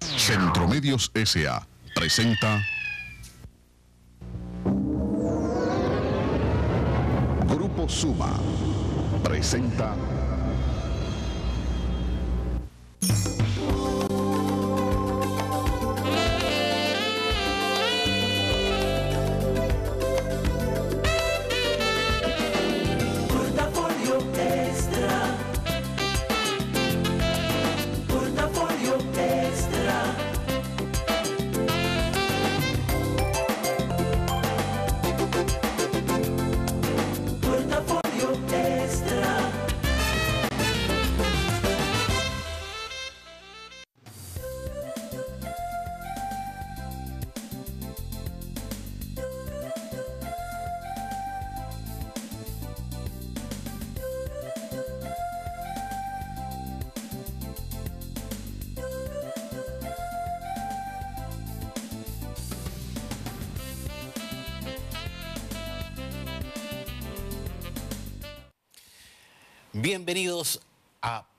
Centromedios S.A. presenta Grupo Suma presenta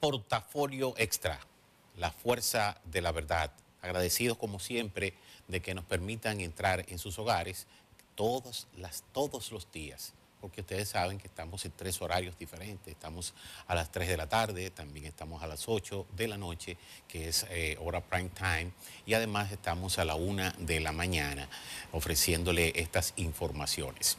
Portafolio Extra, la fuerza de la verdad. Agradecidos como siempre de que nos permitan entrar en sus hogares todos, los días, porque ustedes saben que estamos en tres horarios diferentes. Estamos a las 3 de la tarde, también estamos a las 8 de la noche, que es eh, hora prime time, y además estamos a la 1 de la mañana ofreciéndole estas informaciones.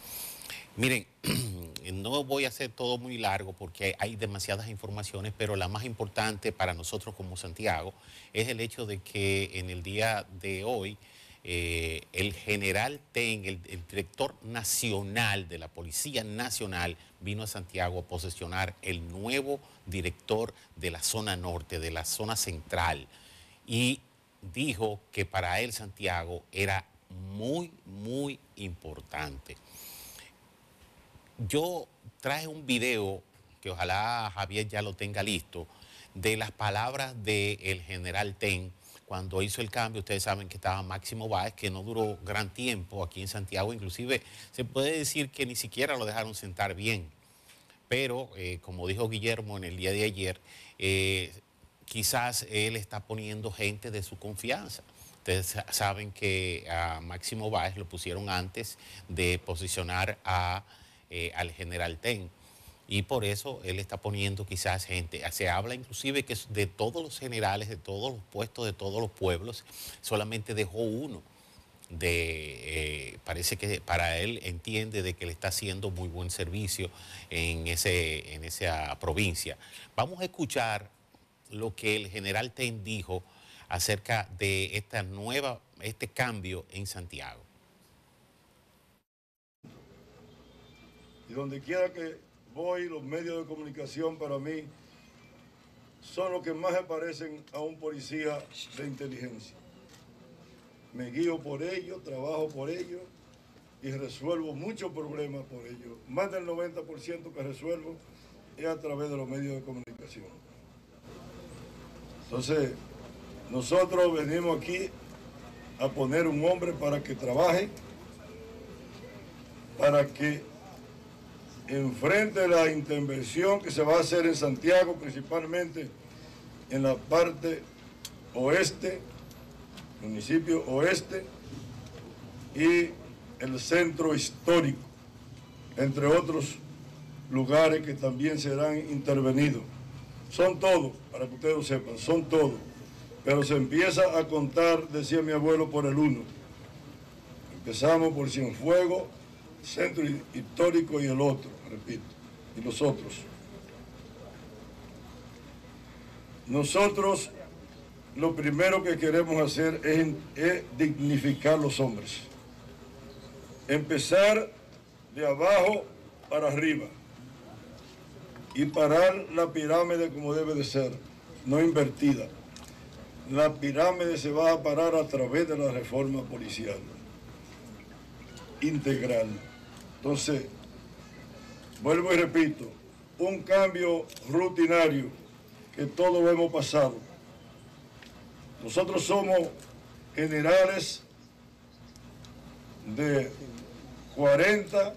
Miren, no voy a hacer todo muy largo porque hay demasiadas informaciones, pero la más importante para nosotros como Santiago es el hecho de que en el día de hoy eh, el general Ten, el, el director nacional de la Policía Nacional, vino a Santiago a posesionar el nuevo director de la zona norte, de la zona central, y dijo que para él Santiago era muy, muy importante yo traje un video que ojalá Javier ya lo tenga listo, de las palabras del general Ten cuando hizo el cambio. Ustedes saben que estaba Máximo Báez, que no duró gran tiempo aquí en Santiago, inclusive se puede decir que ni siquiera lo dejaron sentar bien. Pero, eh, como dijo Guillermo en el día de ayer, eh, quizás él está poniendo gente de su confianza. Ustedes saben que a Máximo Báez lo pusieron antes de posicionar a eh, al general Ten. Y por eso él está poniendo quizás gente. Se habla inclusive que de todos los generales, de todos los puestos, de todos los pueblos, solamente dejó uno. De, eh, parece que para él entiende de que le está haciendo muy buen servicio en, ese, en esa provincia. Vamos a escuchar lo que el general Ten dijo acerca de esta nueva, este cambio en Santiago. Y donde quiera que voy, los medios de comunicación para mí son los que más se parecen a un policía de inteligencia. Me guío por ellos, trabajo por ellos y resuelvo muchos problemas por ellos. Más del 90% que resuelvo es a través de los medios de comunicación. Entonces, nosotros venimos aquí a poner un hombre para que trabaje, para que enfrente la intervención que se va a hacer en Santiago, principalmente en la parte oeste, municipio oeste y el centro histórico, entre otros lugares que también serán intervenidos. Son todos, para que ustedes lo sepan, son todos. Pero se empieza a contar, decía mi abuelo, por el uno. Empezamos por Cienfuegos, centro histórico y el otro, repito, y los otros. Nosotros lo primero que queremos hacer es, es dignificar los hombres. Empezar de abajo para arriba y parar la pirámide como debe de ser, no invertida. La pirámide se va a parar a través de la reforma policial integral. Entonces, vuelvo y repito, un cambio rutinario que todos lo hemos pasado. Nosotros somos generales de 40,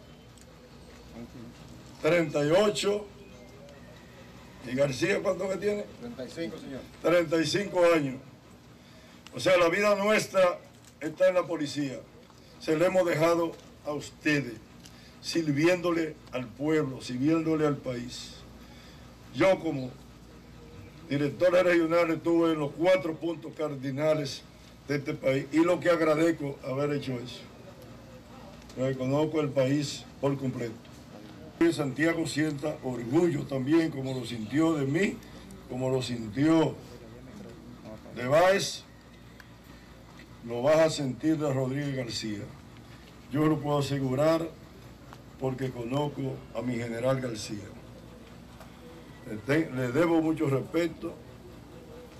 38, y García, ¿cuánto que tiene? 35, señor. 35 años. O sea, la vida nuestra está en la policía. Se le hemos dejado a ustedes, sirviéndole al pueblo, sirviéndole al país. Yo como director regional estuve en los cuatro puntos cardinales de este país y lo que agradezco haber hecho eso. Reconozco el país por completo. Santiago sienta orgullo también, como lo sintió de mí, como lo sintió de Báez, lo vas a sentir de Rodríguez García. Yo lo puedo asegurar porque conozco a mi general García. Le, debo mucho respeto,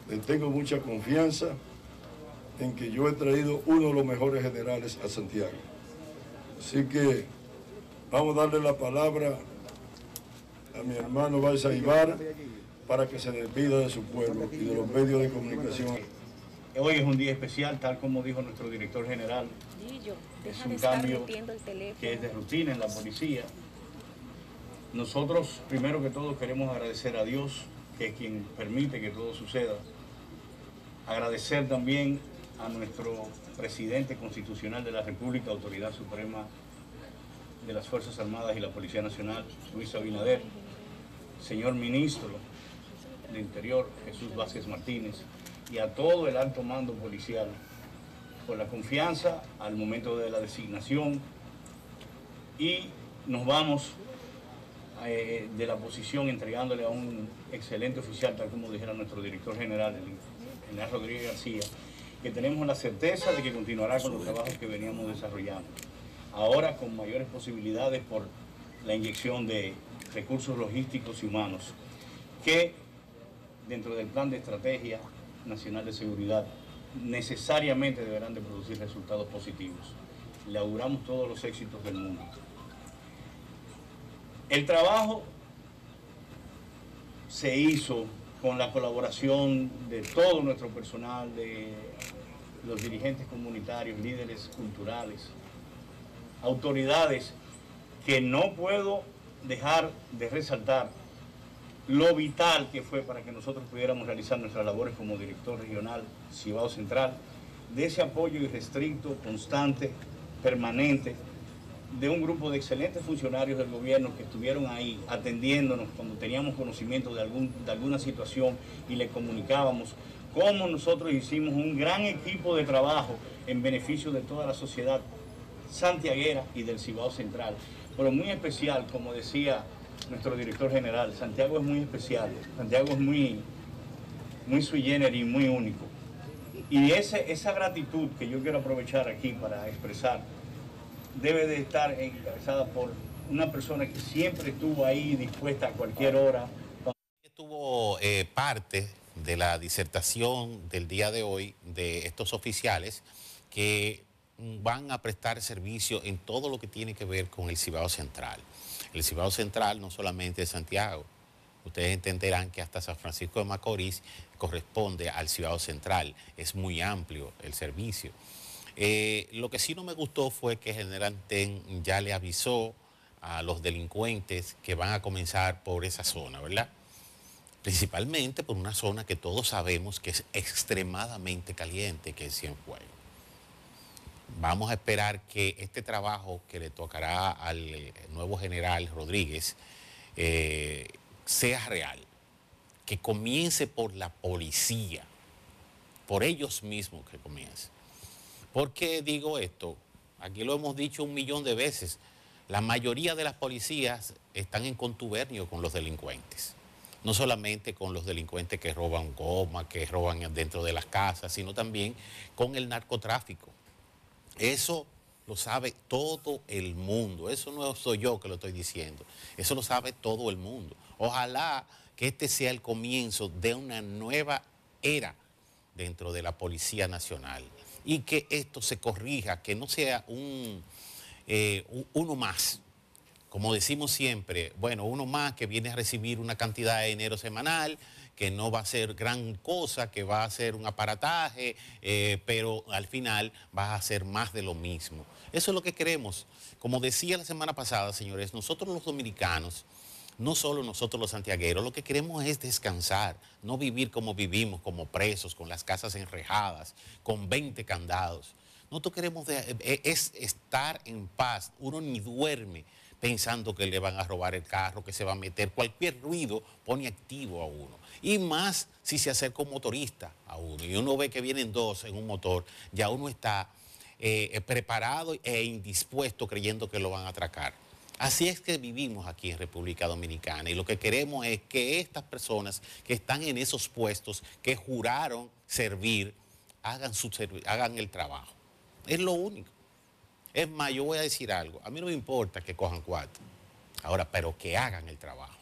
le tengo mucha confianza en que yo he traído uno de los mejores generales a Santiago. Así que vamos a darle la palabra a mi hermano Balsa Ibar para que se despida de su pueblo y de los medios de comunicación. Hoy es un día especial, tal como dijo nuestro director general, Es un de estar cambio metiendo el teléfono. que es de rutina en la policía. Nosotros, primero que todo, queremos agradecer a Dios, que es quien permite que todo suceda. Agradecer también a nuestro presidente constitucional de la República, Autoridad Suprema de las Fuerzas Armadas y la Policía Nacional, Luis Abinader, señor ministro de Interior, Jesús Vázquez Martínez, y a todo el alto mando policial por la confianza al momento de la designación y nos vamos eh, de la posición entregándole a un excelente oficial, tal como dijera nuestro director general, el general Rodríguez García, que tenemos la certeza de que continuará con los trabajos que veníamos desarrollando. Ahora con mayores posibilidades por la inyección de recursos logísticos y humanos, que dentro del plan de estrategia nacional de seguridad necesariamente deberán de producir resultados positivos. Le auguramos todos los éxitos del mundo. El trabajo se hizo con la colaboración de todo nuestro personal, de los dirigentes comunitarios, líderes culturales, autoridades, que no puedo dejar de resaltar lo vital que fue para que nosotros pudiéramos realizar nuestras labores como director regional Cibao Central, de ese apoyo irrestricto, constante, permanente, de un grupo de excelentes funcionarios del gobierno que estuvieron ahí atendiéndonos cuando teníamos conocimiento de, algún, alguna situación y le comunicábamos cómo nosotros hicimos un gran equipo de trabajo en beneficio de toda la sociedad santiaguera y del Cibao Central. Pero muy especial, como decía nuestro director general, Santiago es muy especial, Santiago es muy, muy sui generis, muy único. Y ese, esa gratitud que yo quiero aprovechar aquí para expresar, debe de estar encabezada por una persona que siempre estuvo ahí dispuesta a cualquier hora. Estuvo eh, parte de la disertación del día de hoy de estos oficiales que van a prestar servicio en todo lo que tiene que ver con el Cibao Central. El Cibao Central no solamente es Santiago, ustedes entenderán que hasta San Francisco de Macorís corresponde al Cibao Central, es muy amplio el servicio. Eh, lo que sí no me gustó fue que General Ten ya le avisó a los delincuentes que van a comenzar por esa zona, ¿verdad? Principalmente por una zona que todos sabemos que es extremadamente caliente, que es Cienfuegos. Vamos a esperar que este trabajo que le tocará al eh, nuevo general Rodríguez eh, sea real, que comience por la policía, por ellos mismos que comience. ¿Por qué digo esto? Aquí lo hemos dicho un millón de veces. La mayoría de las policías están en contubernio con los delincuentes. No solamente con los delincuentes que roban goma, que roban dentro de las casas, sino también con el narcotráfico. Eso lo sabe todo el mundo. Eso no soy yo que lo estoy diciendo. Eso lo sabe todo el mundo. Ojalá que este sea el comienzo de una nueva era dentro de la Policía Nacional y que esto se corrija, que no sea un, eh, un- uno más. Como decimos siempre, bueno, uno más que viene a recibir una cantidad de dinero semanal, que no va a ser gran cosa, que va a ser un aparataje, eh, pero al final va a ser más de lo mismo. Eso es lo que queremos. Como decía la semana pasada, señores, nosotros los dominicanos no solo nosotros los santiagueros, lo que queremos es descansar, no vivir como vivimos, como presos, con las casas enrejadas, con 20 candados. Nosotros queremos eh, es estar en paz. Uno ni duerme pensando que le van a robar el carro, que se va a meter. Cualquier ruido pone activo a uno. Y más si se acerca un motorista a uno. Y uno ve que vienen dos en un motor, ya uno está eh, preparado e indispuesto creyendo que lo van a atracar. Así es que vivimos aquí en República Dominicana y lo que queremos es que estas personas que están en esos puestos, que juraron servir, hagan, su hagan el trabajo. Es lo único. Es más, yo voy a decir algo. A mí no me importa que cojan cuatro. Ahora, pero que hagan el trabajo.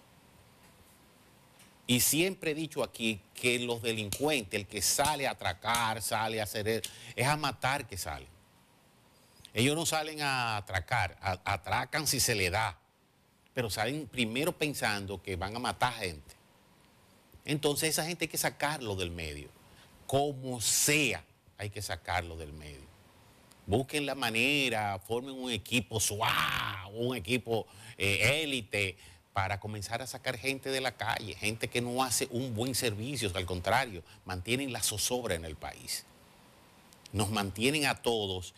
Y siempre he dicho aquí que los delincuentes, el que sale a atracar, sale a hacer, es a matar que sale. Ellos no salen a atracar, a- atracan si se le da, pero salen primero pensando que van a matar gente. Entonces esa gente hay que sacarlo del medio, como sea, hay que sacarlo del medio. Busquen la manera, formen un equipo suave, un equipo eh, élite para comenzar a sacar gente de la calle, gente que no hace un buen servicio, al contrario, mantienen la zozobra en el país nos mantienen a todos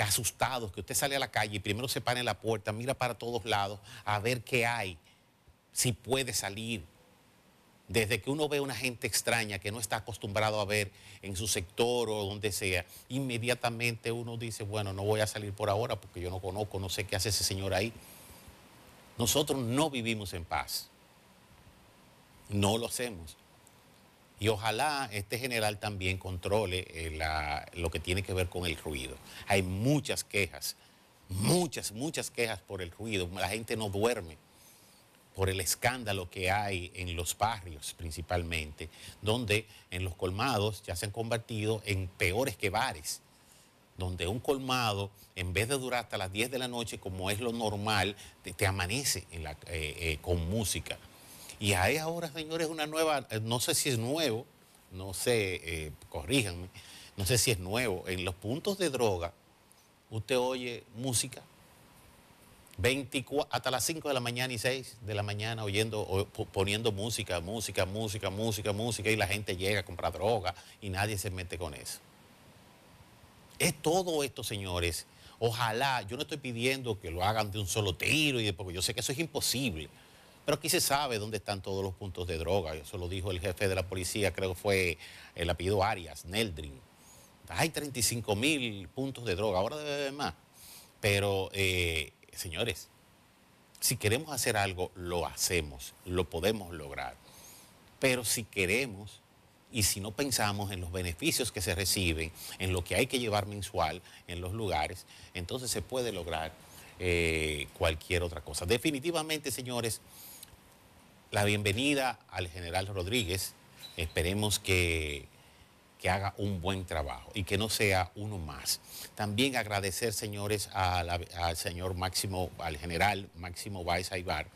asustados, que usted sale a la calle y primero se para en la puerta, mira para todos lados a ver qué hay, si puede salir. Desde que uno ve una gente extraña que no está acostumbrado a ver en su sector o donde sea, inmediatamente uno dice, bueno, no voy a salir por ahora porque yo no conozco, no sé qué hace ese señor ahí. Nosotros no vivimos en paz. No lo hacemos. Y ojalá este general también controle eh, lo que tiene que ver con el ruido. Hay muchas quejas, muchas, muchas quejas por el ruido. La gente no duerme por el escándalo que hay en los barrios principalmente, donde en los colmados ya se han convertido en peores que bares, donde un colmado, en vez de durar hasta las 10 de la noche, como es lo normal, te, amanece eh, eh, con música. Y hay ahora, señores, una nueva, eh, no sé si es nuevo, no sé, eh, corríjanme, no sé si es nuevo, en los puntos de droga, usted oye música 24, hasta las 5 de la mañana y 6 de la mañana oyendo, poniendo música, música, música, música, música, y la gente llega a comprar droga y nadie se mete con eso. Es todo esto, señores. Ojalá, yo no estoy pidiendo que lo hagan de un solo tiro, y porque yo sé que eso es imposible. Pero aquí se sabe dónde están todos los puntos de droga. Eso lo dijo el jefe de la policía, creo que fue el apellido Arias, Neldrin. Hay 35 mil puntos de droga, ahora debe haber más. Pero, eh, señores, si queremos hacer algo, lo hacemos, lo podemos lograr. Pero si queremos y si no pensamos en los beneficios que se reciben, en lo que hay que llevar mensual en los lugares, entonces se puede lograr eh, cualquier otra cosa. Definitivamente, señores, la bienvenida al general Rodríguez. Esperemos que, que haga un buen trabajo y que no sea uno más. También agradecer, señores, al señor Máximo, al general Máximo Báez Aybar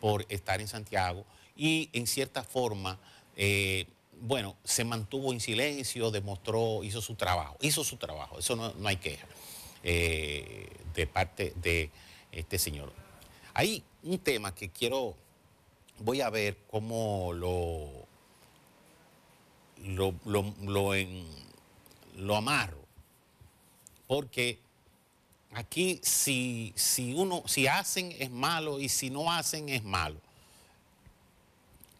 por estar en Santiago y en cierta forma, eh, bueno, se mantuvo en silencio, demostró, hizo su trabajo, hizo su trabajo, eso no, no hay queja eh, de parte de este señor. Hay un tema que quiero, voy a ver cómo lo, lo, lo, lo en- lo amarro, porque aquí si, si uno, si hacen es malo y si no hacen es malo.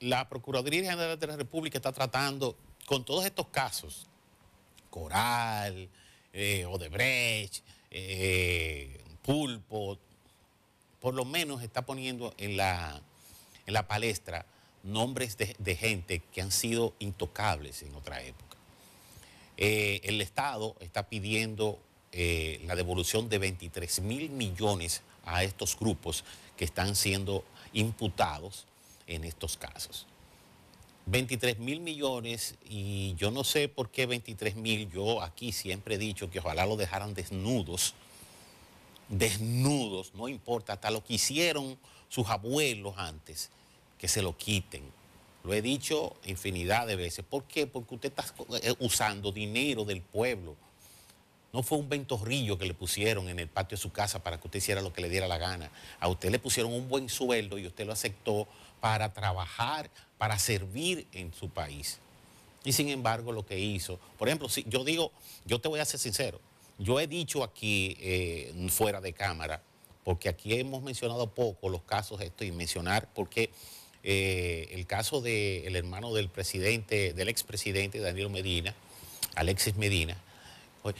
La Procuraduría General de la República está tratando con todos estos casos, Coral, eh, Odebrecht, eh, Pulpo, por lo menos está poniendo en la, en la palestra nombres de, gente que han sido intocables en otra época. Eh, el Estado está pidiendo eh, la devolución de 23 mil millones a estos grupos que están siendo imputados en estos casos. 23 mil millones y yo no sé por qué 23 mil, yo aquí siempre he dicho que ojalá lo dejaran desnudos, desnudos, no importa, hasta lo que hicieron sus abuelos antes, que se lo quiten. Lo he dicho infinidad de veces. ¿Por qué? Porque usted está eh, usando dinero del pueblo No fue un ventorrillo que le pusieron en el patio de su casa para que usted hiciera lo que le diera la gana. A usted le pusieron un buen sueldo y usted lo aceptó para trabajar, para servir en su país. Y sin embargo, lo que hizo, por ejemplo, si yo digo, yo te voy a ser sincero, yo he dicho aquí eh, fuera de cámara, porque aquí hemos mencionado poco los casos esto y mencionar porque eh, el caso del hermano del presidente, del expresidente Danilo Medina, Alexis Medina, pues,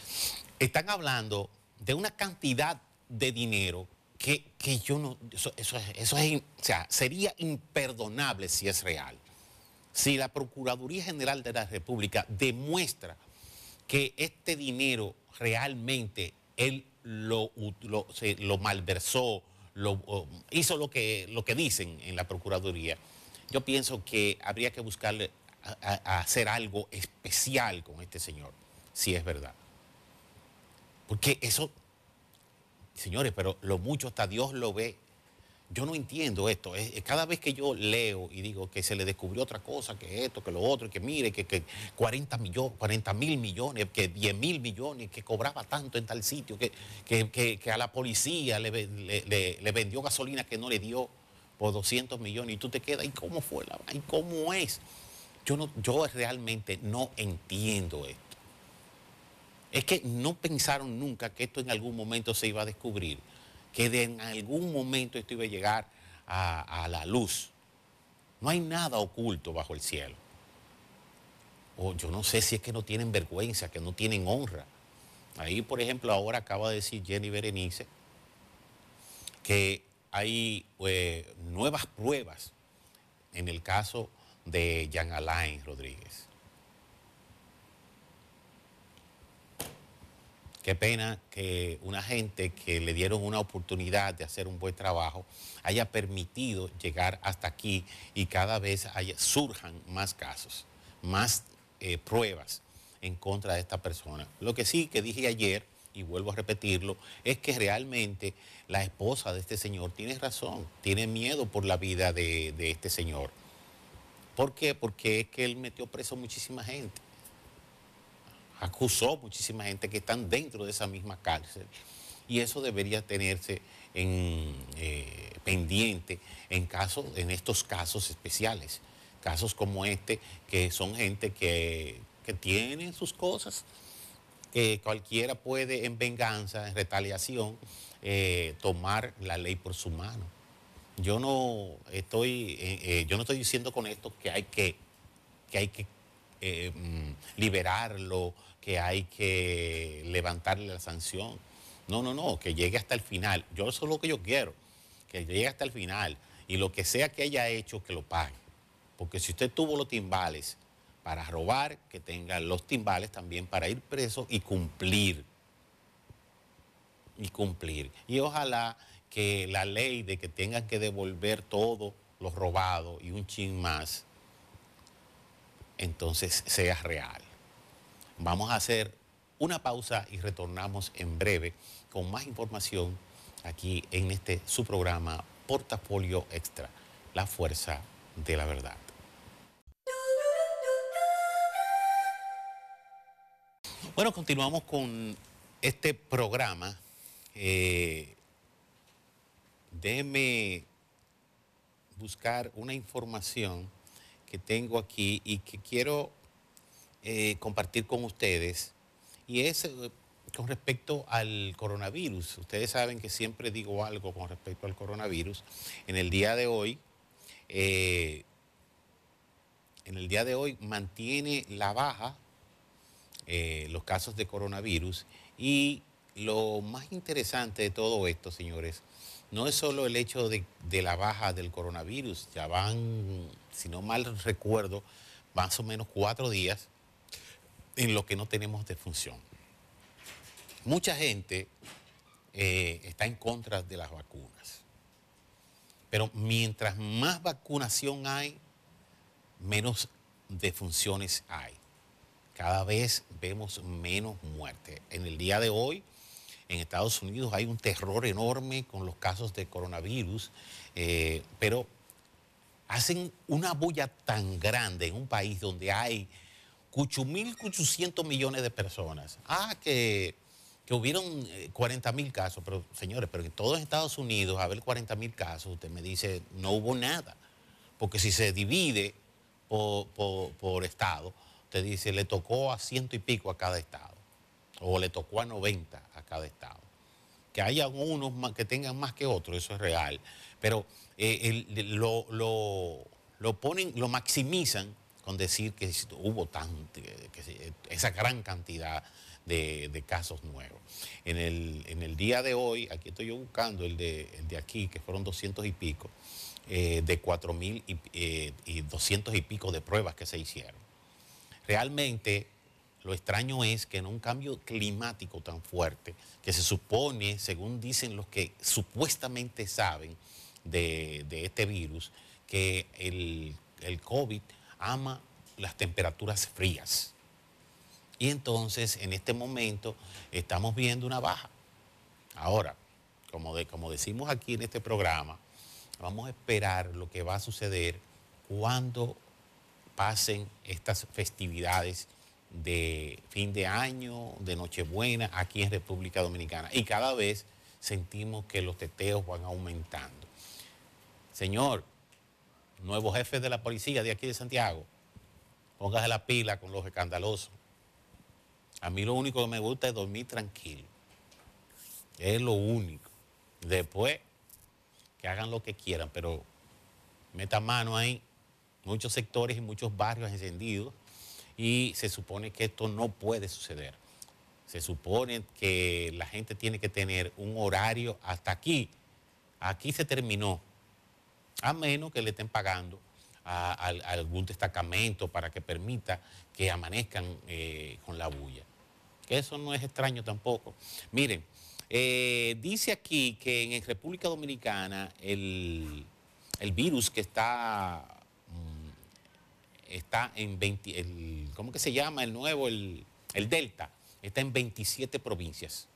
están hablando de una cantidad de dinero que, que yo no, eso, eso, es- eso es, o sea, sería imperdonable si es real. Si la Procuraduría General de la República demuestra que este dinero realmente él lo, lo malversó, lo, hizo lo que, lo que dicen en la Procuraduría, yo pienso que habría que buscarle hacer algo especial con este señor, si es verdad. Porque eso, señores, pero lo mucho hasta Dios lo ve. Yo no entiendo esto. Es- cada vez que yo leo y digo que se le descubrió otra cosa, que esto, que lo otro, que mire, que, que 40 millones, 40 mil millones, que 10 mil millones, que cobraba tanto en tal sitio, que, que- que- a la policía le- le- le vendió gasolina que no le dio por 200 millones y tú te quedas, ¿y cómo fue la ¿Y cómo es? Yo, no, yo realmente no entiendo esto. Es que no pensaron nunca que esto en algún momento se iba a descubrir, que de en algún momento esto iba a llegar a, la luz. No hay nada oculto bajo el cielo. O yo no sé si es que no tienen vergüenza, que no tienen honra. Ahí, por ejemplo, ahora acaba de decir Jenny Berenice que hay eh, nuevas pruebas en el caso de Jean Alain Rodríguez. Qué pena que una gente que le dieron una oportunidad de hacer un buen trabajo haya permitido llegar hasta aquí y cada vez surjan más casos, más eh, pruebas en contra de esta persona. Lo que sí que dije ayer, y vuelvo a repetirlo, es que realmente la esposa de este señor tiene razón, tiene miedo por la vida de este señor. ¿Por qué? Porque es que él metió preso muchísima gente acusó muchísima gente que están dentro de esa misma cárcel. Y eso debería tenerse en, eh, pendiente en, casos, en estos casos especiales. Casos como este, que son gente que, que tienen sus cosas, que cualquiera puede en venganza, en retaliación, eh, tomar la ley por su mano. Yo no estoy, eh, yo no estoy diciendo con esto que hay que, que hay que mm, liberarlo, que hay que levantarle la sanción. No, no, no, que llegue hasta el final. Yo eso es lo que yo quiero, que llegue hasta el final y lo que sea que haya hecho, que lo pague. Porque si usted tuvo los timbales para robar, que tenga los timbales también para ir preso y cumplir. Y cumplir. Y ojalá que la ley de que tengan que devolver todo lo robado y un chin más, entonces sea real. Vamos a hacer una pausa y retornamos en breve con más información aquí en este su programa Portafolio Extra, la fuerza de la verdad. Bueno, continuamos con este programa. Eh, déjeme buscar una información que tengo aquí y que quiero eh, compartir con ustedes. Y es eh, con respecto al coronavirus. Ustedes saben que siempre digo algo con respecto al coronavirus. En el día de hoy, eh, en el día de hoy mantiene la baja los casos de coronavirus y lo más interesante de todo esto, señores, no es solo el hecho de la baja del coronavirus, ya van, si no mal recuerdo, más o menos cuatro días en lo que no tenemos defunción. Mucha gente eh, está en contra de las vacunas, pero mientras más vacunación hay, menos defunciones hay. Cada vez vemos menos muertes. En el día de hoy, en Estados Unidos hay un terror enorme con los casos de coronavirus, eh, pero hacen una bulla tan grande en un país donde hay 8.800 millones de personas. Ah, que que hubieron 40 mil casos, pero señores, pero en todos Estados Unidos, a ver 40 mil casos, usted me dice, no hubo nada. Porque si se divide por, estado, usted dice, le tocó a ciento y pico a cada estado, o le tocó a 90 a cada estado. Que haya unos que tengan más que otros, eso es real. Pero eh, lo, lo- lo ponen, lo maximizan con decir que hubo tan, esa gran cantidad de, casos nuevos. En el, en el día de hoy, aquí estoy yo buscando el de, el de aquí, que fueron 200 y pico, eh, de 4 mil y, eh, y 200 y pico de pruebas que se hicieron. Realmente lo extraño es que en un cambio climático tan fuerte, que se supone, según dicen los que supuestamente saben de, de este virus, que el, el COVID ama las temperaturas frías. Y entonces, en este momento, estamos viendo una baja. Ahora, como, de- como decimos aquí en este programa, vamos a esperar lo que va a suceder cuando pasen estas festividades de fin de año, de Nochebuena, aquí en República Dominicana. Y cada vez sentimos que los teteos van aumentando. Señor, nuevo jefe de la policía de aquí de Santiago, póngase la pila con los escandalosos. A mí lo único que me gusta es dormir tranquilo. Es lo único. Después, que hagan lo que quieran, pero meta mano ahí. Muchos sectores y muchos barrios encendidos y se supone que esto no puede suceder. Se supone que la gente tiene que tener un horario hasta aquí. Aquí se terminó, a menos que le estén pagando a, algún destacamento para que permita que amanezcan eh, con la bulla. Eso no es extraño tampoco. Miren, eh, dice aquí que en República Dominicana el, el virus que está, mm, está en 20, el, ¿cómo que se llama el nuevo? El, el Delta, está en 27 provincias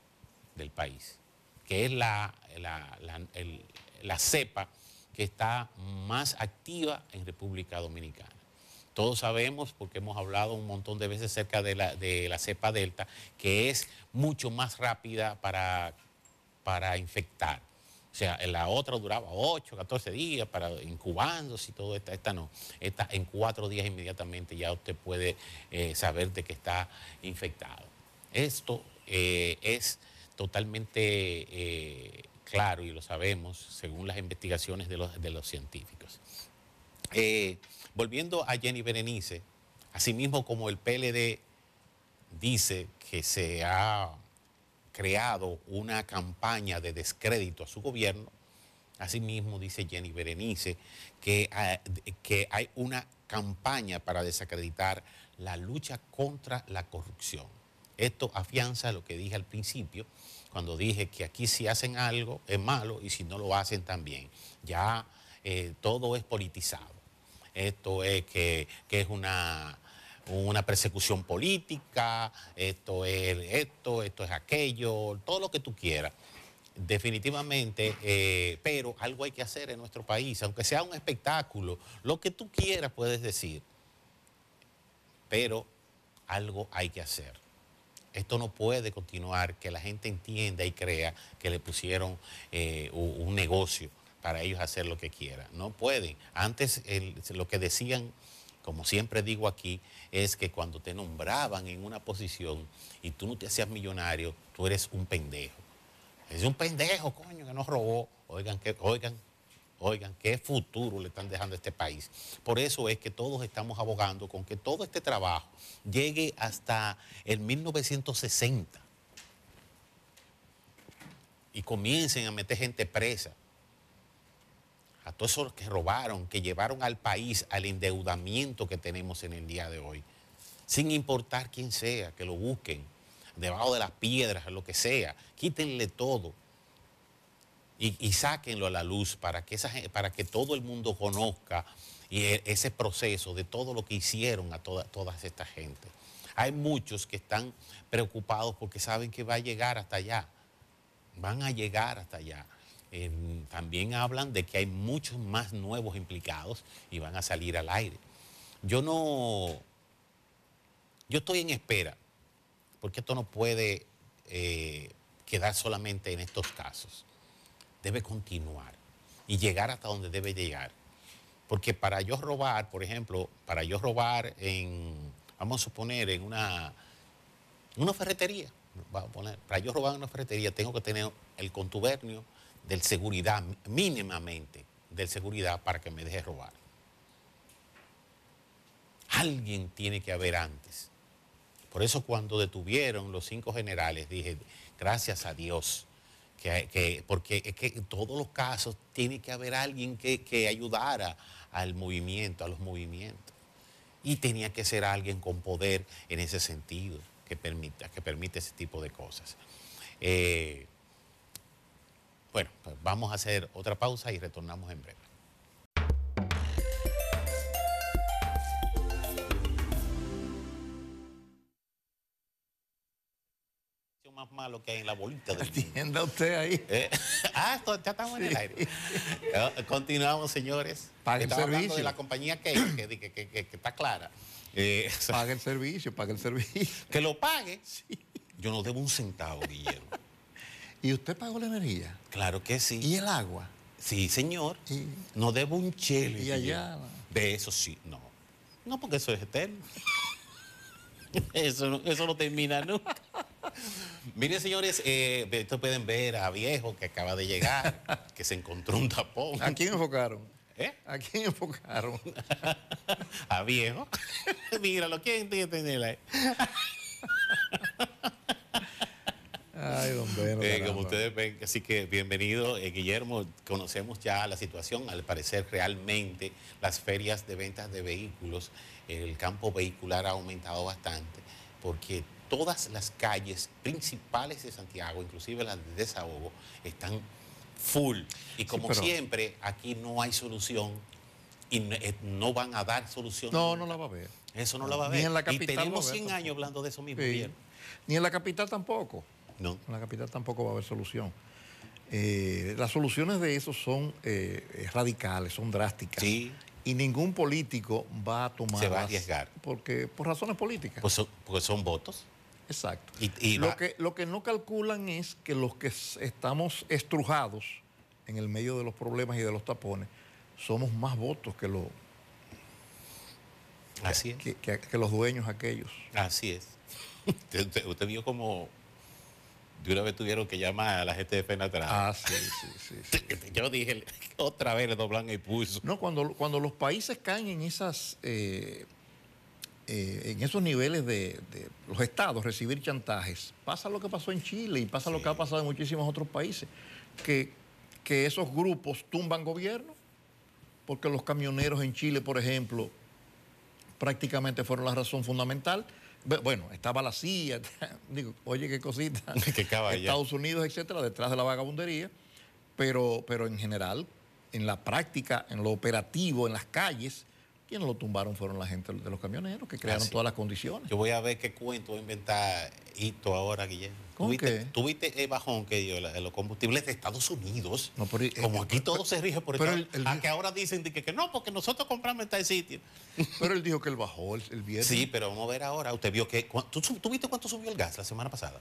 del país, que es la, la, la cepa que está más activa en República Dominicana. Todos sabemos, porque hemos hablado un montón de veces acerca de la, de la cepa delta, que es mucho más rápida para, para infectar. O sea, la otra duraba 8, 14 días para incubándose y todo esto. Esta no. Esta en cuatro días inmediatamente ya usted puede eh, saber de que está infectado. Esto eh, es totalmente eh, claro y lo sabemos según las investigaciones de los, científicos. Eh, volviendo a Jenny Berenice, asimismo como el PLD dice que se ha creado una campaña de descrédito a su gobierno, asimismo dice Jenny Berenice que, ah, que hay una campaña para desacreditar la lucha contra la corrupción. Esto afianza lo que dije al principio, cuando dije que aquí si hacen algo es malo y si no lo hacen también. Ya eh, todo es politizado. Esto es que, que es una, una persecución política, esto es esto, esto es aquello, todo lo que tú quieras. Definitivamente, eh, pero algo hay que hacer en nuestro país, aunque sea un espectáculo, lo que tú quieras puedes decir, pero algo hay que hacer. Esto no puede continuar, que la gente entienda y crea que le pusieron eh, un negocio para ellos hacer lo que quieran. No pueden. Antes lo que decían, como siempre digo aquí, es que cuando te nombraban en una posición y tú no te hacías millonario, tú eres un pendejo. Es un pendejo, coño, que nos robó. Oigan, que, oigan, oigan, qué futuro le están dejando a este país. Por eso es que todos estamos abogando con que todo este trabajo llegue hasta el 1960 y comiencen a meter gente presa. A todos esos que robaron, que llevaron al país al endeudamiento que tenemos en el día de hoy. Sin importar quién sea, que lo busquen, debajo de las piedras, lo que sea, quítenle todo y, y sáquenlo a la luz para que, esa, para que todo el mundo conozca y e- ese proceso de todo lo que hicieron a toda, todas esta gente. Hay muchos que están preocupados porque saben que va a llegar hasta allá. Van a llegar hasta allá. Eh, también hablan de que hay muchos más nuevos implicados y van a salir al aire. Yo no, yo estoy en espera, porque esto no puede eh, quedar solamente en estos casos. Debe continuar y llegar hasta donde debe llegar. Porque para yo robar, por ejemplo, para yo robar en, vamos a suponer, en una, una ferretería, vamos a poner, para yo robar en una ferretería tengo que tener el contubernio del seguridad, mínimamente del seguridad para que me deje robar. Alguien tiene que haber antes. Por eso cuando detuvieron los cinco generales dije, gracias a Dios, que, que- porque es que en todos los casos tiene que haber alguien que, que ayudara al movimiento, a los movimientos. Y tenía que ser alguien con poder en ese sentido, que permita, que permite ese tipo de cosas. Eh, bueno, pues vamos a hacer otra pausa y retornamos en breve. Malo que hay en la bolita del. Atienda usted ahí. Eh, ah, esto- ya estamos en el aire. Eh, Continuamos, señores. Pague el Estaba servicio. de la compañía que, que, que- que- que- que está clara. Eh, Paga el servicio, paga el servicio. que lo pague. Yo no debo un centavo, Guillermo. ¿Y usted pagó la energía? Claro que sí. ¿Y el agua? Sí, señor. Y- No debo un chele. Y allá. De eso sí, no. No, porque eso es eterno. Eso eso no termina nunca. Miren, señores, eh, esto pueden ver a Viejo que acaba de llegar, que se encontró un tapón. ¿A quién enfocaron? ¿Eh? ¿A quién enfocaron? A Viejo. Míralo, ¿quién tiene que tenerla? Ay, don Beno. Eh, como ustedes ven, así que bienvenido, eh, Guillermo. Conocemos ya la situación. Al parecer, realmente las ferias de ventas de vehículos, el campo vehicular ha aumentado bastante, porque todas las calles principales de Santiago, inclusive las de desahogo, están full. Y como pero- siempre, aquí no hay solución y no, eh, van a dar solución. No, no la va a ver. Eso no la va a Ni ver. en la y capital tenemos a ver 100 años hablando de eso mismo, Sí. Ni en la capital tampoco. No. En la capital tampoco va a haber solución. Eh, las soluciones de eso son eh, eh, radicales, son drásticas. Sí. Y ningún político va a tomar. Se va a arriesgar. Porque, por razones políticas. Pues son, porque son votos. Exacto. Y- y lo, que, lo que no calculan es que los que estamos estrujados en el medio de los problemas y de los tapones, somos más votos que, lo- Así es. que, que- que los dueños aquellos. Así es. Usted, usted- usted vio como de una vez tuvieron que llamar a la gente de Fenatrás. Ah, sí, sí, sí. sí. Yo dije, otra vez le doblan el pulso. No, cuando, cuando los países caen en esas eh, eh, en esos niveles de, de los estados recibir chantajes, pasa lo que pasó en Chile y pasa lo que ha pasado en muchísimos otros países, que, que esos grupos tumban gobierno, porque los camioneros en Chile, por ejemplo, prácticamente fueron la razón fundamental. Bueno, estaba la CIA, digo, oye, qué cosita. Qué. Estados Unidos, etcétera, detrás de la vagabundería, pero, pero en general, en la práctica, en lo operativo, en las calles, quienes lo tumbaron fueron la gente de los camioneros, que crearon todas las condiciones. Yo voy a ver qué cuento va a inventar Hito ahora, Guillermo. ¿Con ¿Tuviste, qué? tuviste el bajón que dio la- los combustibles de Estados Unidos? No, pero, eh, Como aquí eh, todo se rige por Estados el- A que ahora dicen que, que no, porque nosotros compramos en tal sitio. Pero él dijo que él bajó el, el viernes. Sí, pero vamos a ver ahora. Usted vio que. ¿cu- ¿Tú, tú viste cuánto subió el gas la semana pasada?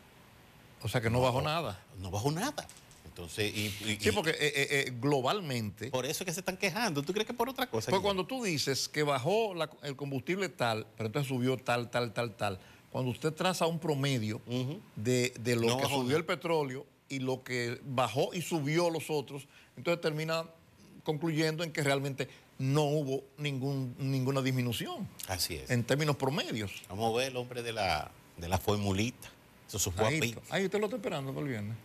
O sea que no bajó nada. No bajó nada. Entonces, y, y- Sí, porque eh, eh, eh, globalmente, por eso es que se están quejando. ¿Tú crees que por otra cosa? pues cuando tú dices que bajó la- el combustible tal, pero entonces subió tal, tal, tal, tal, cuando usted traza un promedio de, de lo No que subió el petróleo y lo que bajó y subió los otros, entonces termina concluyendo en que realmente no hubo ningún, ninguna disminución Así es. en términos promedios. Vamos a ver el hombre de la, de la formulita. Eso pico. ahí usted lo está esperando para el viernes.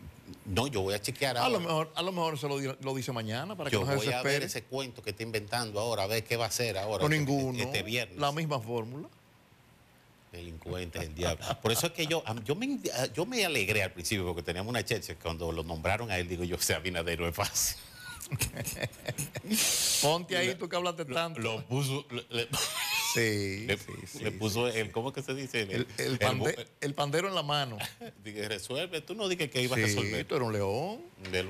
No, yo voy a chequear A ahora. lo mejor, a lo mejor se lo, di- lo dice mañana para que yo no se voy a ver ese cuento que está inventando ahora, a ver qué va a hacer ahora. No este- ninguno. Este viernes. La misma fórmula. Delincuentes, el diablo. Por eso es que yo, yo, me, yo me alegré al principio porque teníamos una cheche. Cuando lo nombraron a él, digo yo, sea Abinader no es fácil. Ponte ahí tú que hablaste tanto. Lo puso. Le- sí, le- sí, sí, le puso el. ¿Cómo que se dice? El, el el pande- bu- el pandero en la mano. Dije, resuelve. Tú no dije que ibas a resolver. tú eres un león.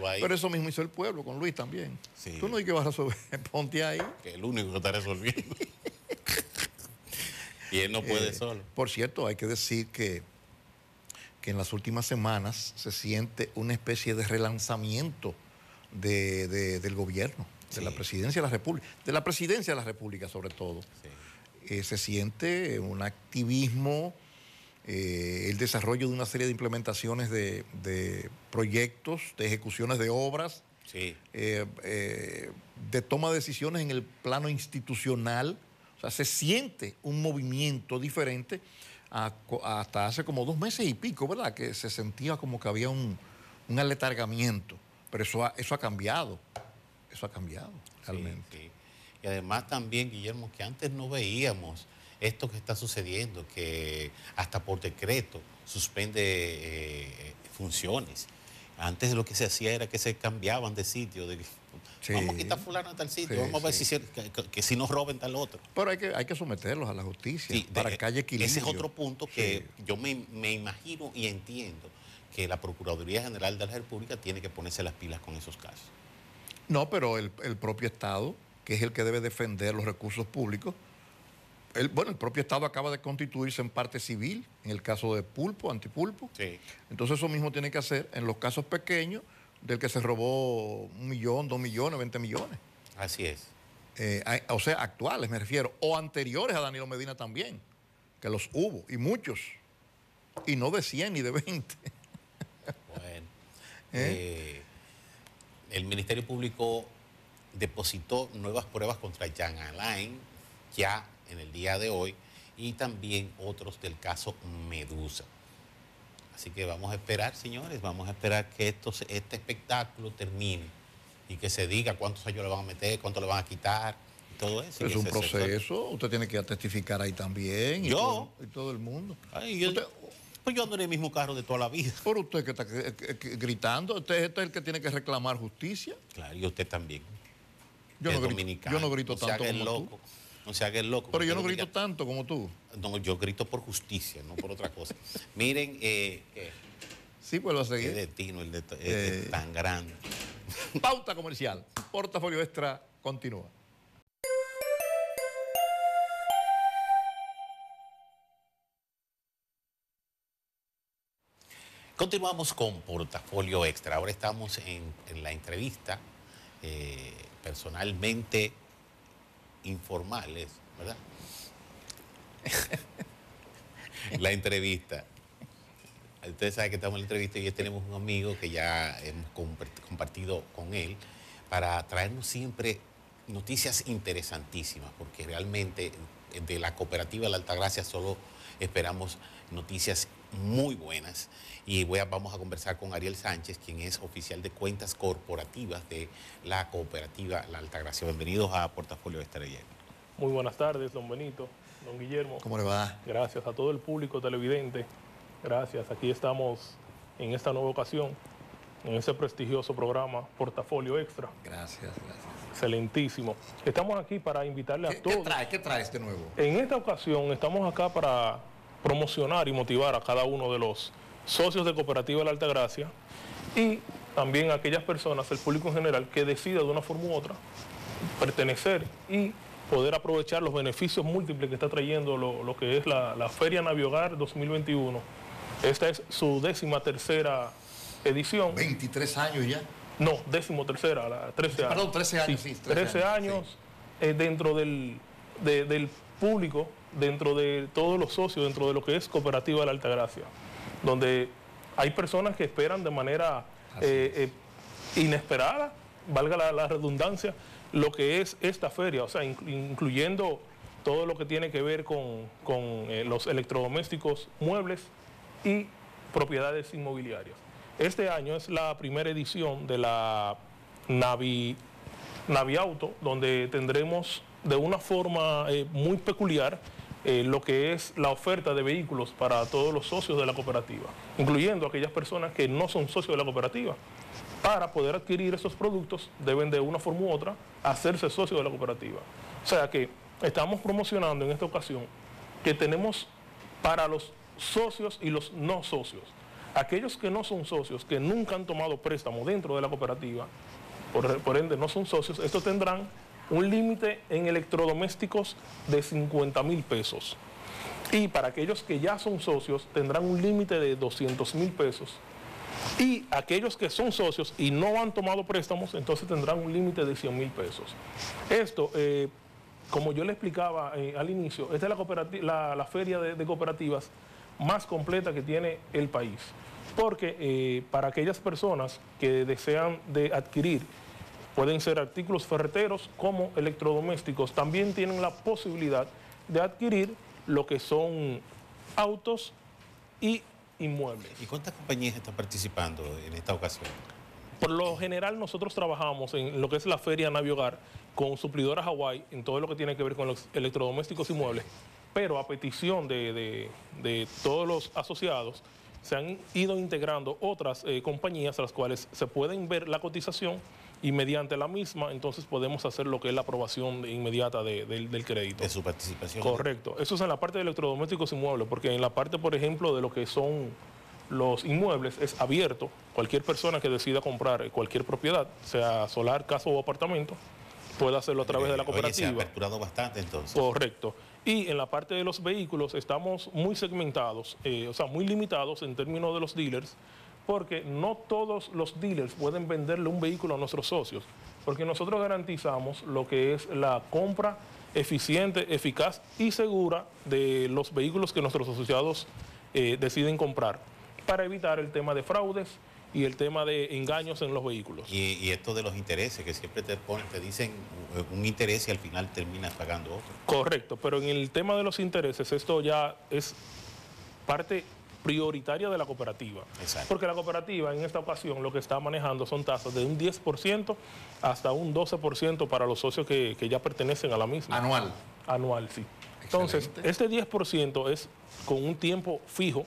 Ahí. Pero eso mismo hizo el pueblo con Luis también. Tú no dices que vas a resolver. Ponte ahí. que el único que está resolviendo. y él no puede Eh, solo. Por cierto, hay que decir que que en las últimas semanas se siente una especie de relanzamiento de- de- del gobierno, de la presidencia de la República, de la presidencia de la República sobre todo. Sí. Eh, se siente un activismo, eh, el desarrollo de una serie de implementaciones de, de proyectos, de ejecuciones de obras, Sí. eh, eh, de toma de decisiones en el plano institucional. O sea, se siente un movimiento diferente a hasta hace como dos meses y pico, ¿verdad? Que se sentía como que había un, un aletargamiento. Pero eso ha, eso ha cambiado. Eso ha cambiado, realmente. Sí, sí. Y además también, Guillermo, que antes no veíamos esto que está sucediendo, que hasta por decreto suspende eh, funciones. Antes lo que se hacía era que se cambiaban de sitio. De, Sí. Vamos a quitar fulano a tal sitio, Sí, vamos a ver sí. si, que, si nos roben tal otro. Pero hay que, hay que someterlos a la justicia de- para que haya equilibrio. Ese es otro punto que yo me, me imagino y entiendo que la Procuraduría General de la República tiene que ponerse las pilas con esos casos. No, pero el, el propio Estado, que es el que debe defender los recursos públicos, el, bueno, el propio Estado acaba de constituirse en parte civil, en el caso de Pulpo, Antipulpo. Sí. Entonces eso mismo tiene que hacer en los casos pequeños del que se robó un millón, dos millones, veinte millones. Así es. Eh, hay- o sea, actuales me refiero, o anteriores a Danilo Medina también, que los hubo, y muchos, y no de 100 ni de 20. Bueno, eh, el Ministerio Público depositó nuevas pruebas contra Jan Alain ya en el día de hoy y también otros del caso Medusa. Así que vamos a esperar, señores, vamos a esperar que esto, este espectáculo termine y que se diga cuántos años le van a meter, cuánto le van a quitar, y todo eso. es un proceso, usted tiene que testificar ahí también, y, Yo. todo, y todo el mundo. Ay, yo, Usted- pues yo ando en el mismo carro de toda la vida. Por usted que está gritando, usted, este es el que tiene que reclamar justicia. Claro, y usted también. Yo no grito, yo no grito tanto como loco. tú. No se haga el loco. Pero yo no grito tanto como tú. No, yo grito por justicia, no por otra cosa. Miren, eh, qué, Sí, pues lo qué destino el de, Eh. tan grande. Pauta comercial. Portafolio extra continúa. Continuamos con Portafolio Extra. Ahora estamos en, en la entrevista eh, personalmente informales, ¿verdad? la entrevista. Ustedes saben que estamos en la entrevista y hoy tenemos un amigo que ya hemos compart- compartido con él para traernos siempre noticias interesantísimas, porque realmente de la cooperativa La Altagracia solo esperamos noticias muy buenas. Y voy a- vamos a conversar con Ariel Sánchez, quien es oficial de cuentas corporativas de la cooperativa La Altagracia. Bienvenidos a Portafolio Estrella. Muy buenas tardes, don Benito, don Guillermo. ¿Cómo le va? Gracias a todo el público televidente. Gracias. Aquí estamos en esta nueva ocasión, en ese prestigioso programa Portafolio Extra. Gracias, gracias. Excelentísimo. Estamos aquí para invitarle a ¿Qué, qué todos. trae? ¿Qué traes de nuevo? En esta ocasión estamos acá para promocionar y motivar a cada uno de los socios de Cooperativa La Altagracia y también a aquellas personas, el público en general, que decida de una forma u otra pertenecer y poder aprovechar los beneficios múltiples que está trayendo lo, lo que es la, la Feria Naviogar 2021. Esta es su décima tercera edición. 23 años ya. No, décimo tercera, la 13 años. Perdón, 13 años, sí, 13 13 años, años eh, dentro del, de- del público, dentro de todos los socios, dentro de lo que es Cooperativa de la Altagracia, donde hay personas que esperan de manera eh, eh, inesperada, valga la, la redundancia, lo que es esta feria, o sea, inclu- incluyendo todo lo que tiene que ver con, con, eh, los electrodomésticos, muebles y propiedades inmobiliarias. Este año es la primera edición de la Navi, Naviauto, donde tendremos de una forma eh, muy peculiar eh, lo que es la oferta de vehículos para todos los socios de la cooperativa, incluyendo aquellas personas que no son socios de la cooperativa. Para poder adquirir esos productos deben de una forma u otra hacerse socios de la cooperativa. O sea que estamos promocionando en esta ocasión que tenemos para los socios y los no socios. Aquellos que no son socios, que nunca han tomado préstamo dentro de la cooperativa, por, por ende no son socios, estos tendrán un límite en electrodomésticos de 50 mil pesos. Y para aquellos que ya son socios tendrán un límite de 200 mil pesos. Y aquellos que son socios y no han tomado préstamos, entonces tendrán un límite de 100 mil pesos. Esto, eh, como yo le explicaba eh, al inicio, esta es la, feria de, de cooperativas más completa que tiene el país. Porque eh, para aquellas personas que desean de adquirir, pueden ser artículos ferreteros como electrodomésticos, también tienen la posibilidad de adquirir lo que son autos y inmuebles. ¿Y cuántas compañías están participando en esta ocasión? Por lo general nosotros trabajamos en lo que es la feria Naviogar con suplidoras Hawaii en todo lo que tiene que ver con los electrodomésticos y muebles, pero a petición de, de- de todos los asociados se han ido integrando otras eh, compañías a las cuales se pueden ver la cotización y mediante la misma entonces podemos hacer lo que es la aprobación inmediata de- del, del crédito. De su participación. Correcto. Eso es en la parte de electrodomésticos y muebles, porque en la parte, por ejemplo, de lo que son los inmuebles es abierto. Cualquier persona que decida comprar cualquier propiedad, sea solar, casa o apartamento, puede hacerlo a través de la Oye, se ha cooperativa. aperturado bastante entonces. Correcto. Y en la parte de los vehículos estamos muy segmentados, eh, o sea, muy limitados en términos de los dealers, porque no todos los dealers pueden venderle un vehículo a nuestros socios, porque nosotros garantizamos lo que es la compra eficiente, eficaz y segura de los vehículos que nuestros asociados eh, deciden comprar, para evitar el tema de fraudes y el tema de engaños en los vehículos. Y, y esto de los intereses, que siempre te ponen, te dicen eh, un interés y al final terminas pagando otro. Correcto, pero en el tema de los intereses, esto ya es parte prioritaria de la cooperativa. Exacto. Porque la cooperativa en esta ocasión lo que está manejando son tasas de un 10% hasta un 12% para los socios que, que ya pertenecen a la misma. Anual. Anual, sí. Entonces, Excelente. este 10% es con un tiempo fijo,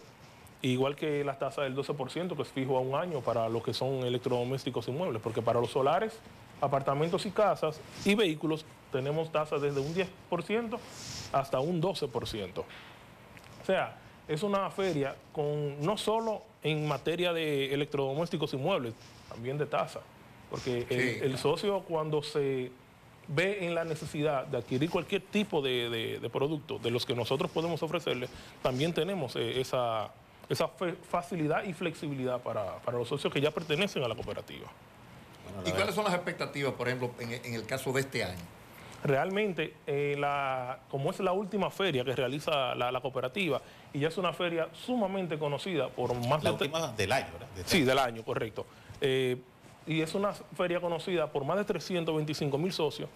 igual que la tasa del 12%, que es fijo a un año para lo que son electrodomésticos y muebles, porque para los solares, apartamentos y casas y vehículos tenemos tasas desde un 10% hasta un 12%. O sea, es una feria con no solo en materia de electrodomésticos y muebles, también de tasa. Porque el, Sí, el socio cuando se ve en la necesidad de adquirir cualquier tipo de, de- de producto de los que nosotros podemos ofrecerle, también tenemos eh, esa, esa fe- facilidad y flexibilidad para, para los socios que ya pertenecen a la cooperativa. ¿Y cuáles son las expectativas, por ejemplo, en, en el caso de este año? Realmente, eh, la, como es la última feria que realiza la, la cooperativa, y ya es una feria sumamente conocida por más La de... última del año, ¿verdad? De Sí, del año, correcto. Eh, y es una feria conocida por más de 325 mil socios.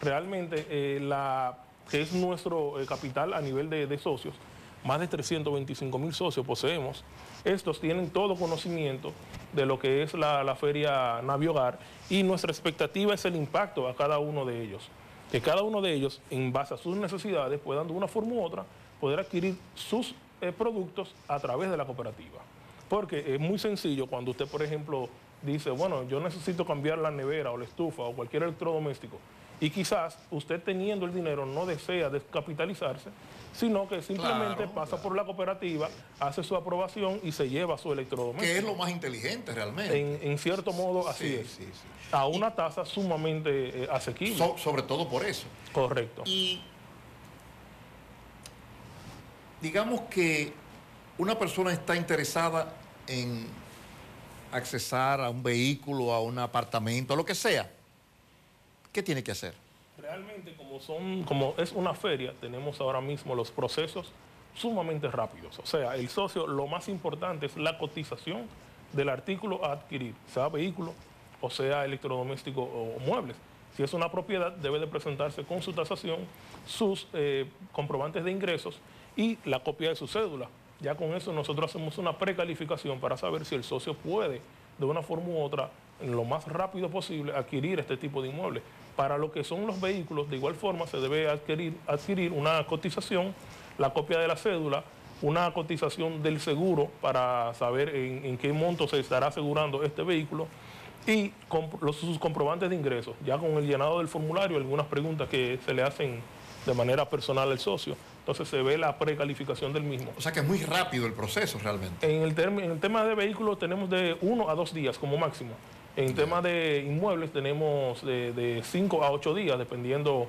Realmente, eh, la, que es nuestro capital a nivel de, de socios, más de 325 mil socios poseemos. Estos tienen todo conocimiento de lo que es la, la feria Naviogar y nuestra expectativa es el impacto a cada uno de ellos. Que cada uno de ellos, en base a sus necesidades, puedan de una forma u otra poder adquirir sus eh, productos a través de la cooperativa. Porque es muy sencillo cuando usted, por ejemplo, dice, bueno, yo necesito cambiar la nevera o la estufa o cualquier electrodoméstico. Y quizás usted teniendo el dinero no desea descapitalizarse, sino que simplemente Claro, pasa claro. por la cooperativa, hace su aprobación y se lleva su electrodoméstico. Que es lo más inteligente realmente. en, en cierto modo así Sí, es. sí, sí. A una tasa sumamente eh, asequible. So- sobre todo por eso. Correcto. Y digamos que una persona está interesada en accesar a un vehículo, a un apartamento, a lo que sea. ¿Qué tiene que hacer? Realmente, como, son, como es una feria, tenemos ahora mismo los procesos sumamente rápidos. O sea, el socio, lo más importante es la cotización del artículo a adquirir, sea vehículo o sea electrodoméstico o muebles. Si es una propiedad, debe de presentarse con su tasación, sus eh, comprobantes de ingresos y la copia de su cédula. Ya con eso nosotros hacemos una precalificación para saber si el socio puede, de una forma u otra, lo más rápido posible, adquirir este tipo de inmuebles. Para lo que son los vehículos, de igual forma, se debe adquirir, adquirir una cotización, la copia de la cédula, una cotización del seguro para saber en, en qué monto se estará asegurando este vehículo y los, sus comprobantes de ingresos. Ya con el llenado del formulario, algunas preguntas que se le hacen de manera personal al socio. Entonces se ve la precalificación del mismo. O sea que es muy rápido el proceso realmente. En el, term- en el tema de vehículos tenemos de uno a dos días como máximo. En tema de inmuebles tenemos de, de cinco a ocho días, dependiendo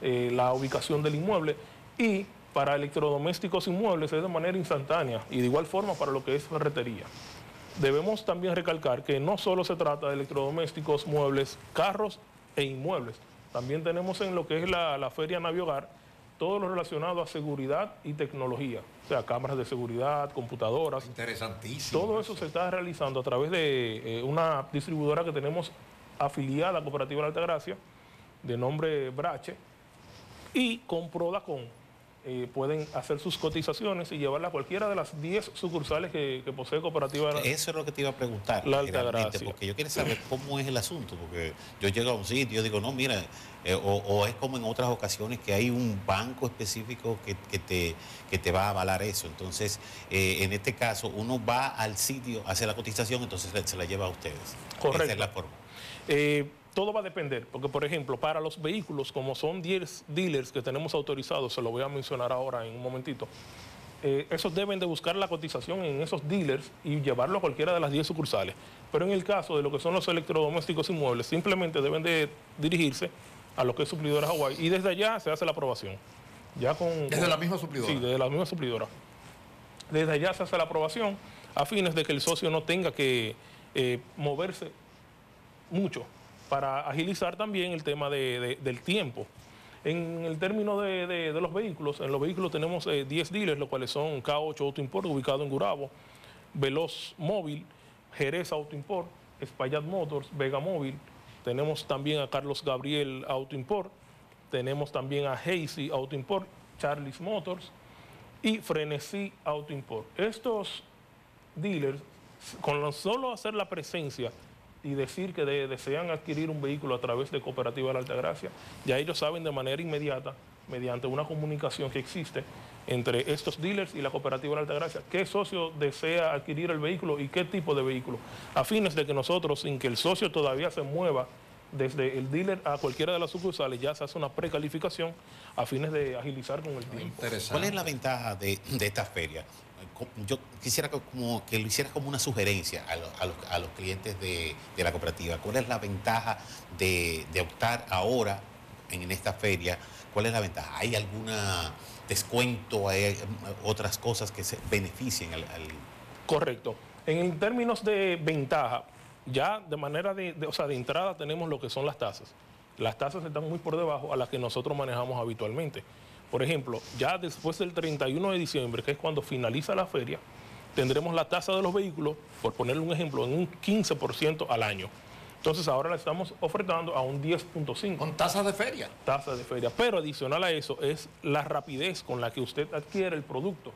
eh, la ubicación del inmueble. Y para electrodomésticos inmuebles es de manera instantánea y de igual forma para lo que es ferretería. Debemos también recalcar que no solo se trata de electrodomésticos, muebles, carros e inmuebles. También tenemos en lo que es la, la Feria Naviogar todo lo relacionado a seguridad y tecnología, o sea, cámaras de seguridad, computadoras. Interesantísimo. Todo eso se está realizando a través de eh, una distribuidora que tenemos afiliada a Cooperativa de Altagracia, de nombre Brache, y con Prodacon. Eh, pueden hacer sus cotizaciones y llevarla a cualquiera de las 10 sucursales que, que posee Cooperativa de Eso es lo que te iba a preguntar. La Altagracia. Porque yo quiero saber cómo es el asunto. Porque yo llego a un sitio y digo, no, mira, eh, o, o es como en otras ocasiones que hay un banco específico que, que te, que te va a avalar eso. Entonces, eh, en este caso, uno va al sitio, hace la cotización, entonces se- se la lleva a ustedes. Correcto. Esa es la forma. Todo va a depender, porque por ejemplo, para los vehículos, como son 10 dealers que tenemos autorizados, se lo voy a mencionar ahora en un momentito, eh, esos deben de buscar la cotización en esos dealers y llevarlo a cualquiera de las 10 sucursales. Pero en el caso de lo que son los electrodomésticos inmuebles, simplemente deben de dirigirse a lo que es suplidora Hawaii y desde allá se hace la aprobación. Ya con, Desde con- la misma suplidora. Sí, desde la misma suplidora. Desde allá se hace la aprobación a fines de que el socio no tenga que eh, moverse mucho para agilizar también el tema de- de- del tiempo. En el término de, de- los vehículos, en los vehículos tenemos eh, 10 dealers, los cuales son K8 Auto Import, ubicado en Gurabo, Veloz Móvil, Jerez Auto Import, Espaillat Motors, Vega Móvil, tenemos también a Carlos Gabriel Auto Import, tenemos también a Hazy Auto Import, Charles Motors y Frenesí Auto Import. Estos dealers, con lo solo hacer la presencia y decir que de- desean adquirir un vehículo a través de Cooperativa de la Altagracia, ya ellos saben de manera inmediata, mediante una comunicación que existe entre estos dealers y la Cooperativa de la Altagracia, qué socio desea adquirir el vehículo y qué tipo de vehículo, a fines de que nosotros, sin que el socio todavía se mueva desde el dealer a cualquiera de las sucursales, ya se hace una precalificación a fines de agilizar con el tiempo. ¿Cuál es la ventaja de, de esta feria? Co- Yo quisiera que, como, que lo hicieras como una sugerencia a, lo- a los, a los clientes de, de la cooperativa. ¿Cuál es la ventaja de, de optar ahora en esta feria? ¿Cuál es la ventaja? ¿Hay alguna descuento? ¿Hay eh, otras cosas que se beneficien al, al- Correcto. En términos de ventaja, ya de manera de- o sea, de entrada tenemos lo que son las tasas. Las tasas están muy por debajo a las que nosotros manejamos habitualmente. Por ejemplo, ya después del 31 de diciembre, que es cuando finaliza la feria, tendremos la tasa de los vehículos, por ponerle un ejemplo, en un 15% al año. Entonces ahora la estamos ofertando a un 10.5 Con tasas de feria. tasa de feria. Pero adicional a eso es la rapidez con la que usted adquiere el producto.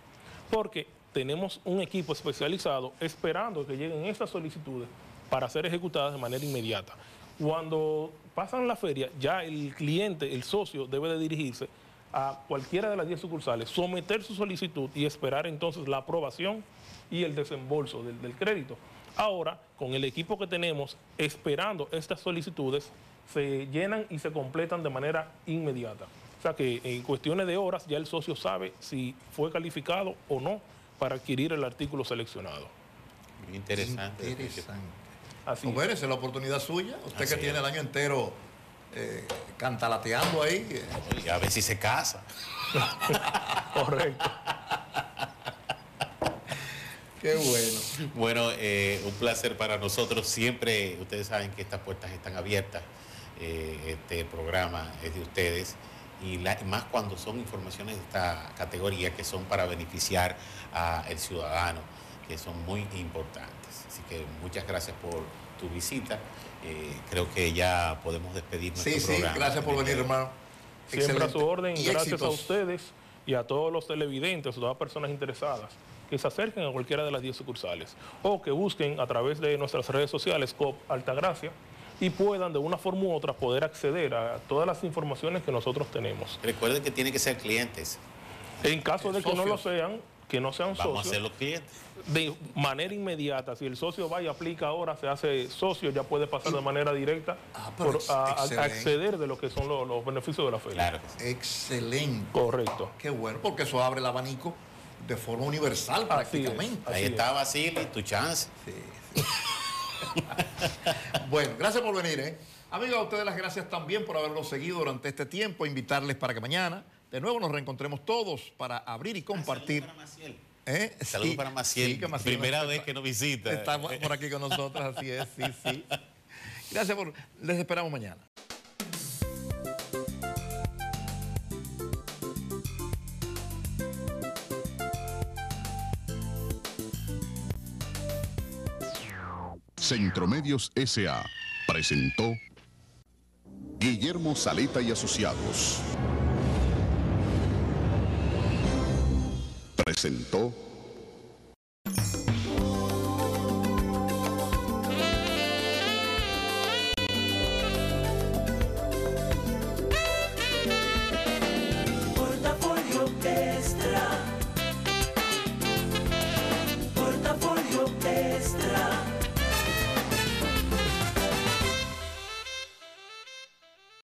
Porque tenemos un equipo especializado esperando que lleguen estas solicitudes para ser ejecutadas de manera inmediata. Cuando pasan la feria, ya el cliente, el socio, debe de dirigirse a cualquiera de las 10 sucursales, someter su solicitud y esperar entonces la aprobación y el desembolso del, del crédito. Ahora, con el equipo que tenemos, esperando estas solicitudes, se llenan y se completan de manera inmediata. O sea que en cuestiones de horas ya el socio sabe si fue calificado o no para adquirir el artículo seleccionado. Interesante. Interesante. Así Pues es. bueno, esa es la oportunidad suya. Usted Así que tiene el año entero eh, cantalateando ahí. eh, Y a ver si se casa. Correcto. qué bueno. Bueno, eh, un placer para nosotros. Siempre, ustedes saben que estas puertas están abiertas. Eh, este programa es de ustedes. Y la- más cuando son informaciones de esta categoría que son para beneficiar al ciudadano, que son muy importantes. Así que muchas gracias por tu visita. Eh, creo que ya podemos despedir nuestro Sí, sí, programa. gracias por venir, hermano. Siempre a Excelente. su orden, Y gracias éxitos. a ustedes y a todos los televidentes, a todas las personas interesadas, que se acerquen a cualquiera de las 10 sucursales o que busquen a través de nuestras redes sociales COP Altagracia y puedan de una forma u otra poder acceder a todas las informaciones que nosotros tenemos. Recuerden que tienen que ser clientes. En caso de que no lo sean, que no sean Vamos a socios, ser los clientes. de manera inmediata, si el socio va y aplica ahora, se hace socio, ya puede pasar de manera directa Ah, por- a, a- a acceder de lo que son los, los beneficios de la feria. Claro sí. Excelente. Correcto. Qué bueno, porque eso abre el abanico de forma universal Así prácticamente. es. Ahí Así está Basili, tu chance. Bueno, gracias por venir. ¿eh? Amigos, a ustedes las gracias también por habernos seguido durante este tiempo. Invitarles para que mañana de nuevo nos reencontremos todos para abrir y compartir. Saludos para Maciel. ¿Eh? Saludos Sí, para Maciel. sí, que Maciel Primera nos- vez que nos visita. Está por aquí con nosotros, así es, sí, sí. Gracias por. Les esperamos mañana. Centromedios S.A. presentó Guillermo Saleta y Asociados. Presentó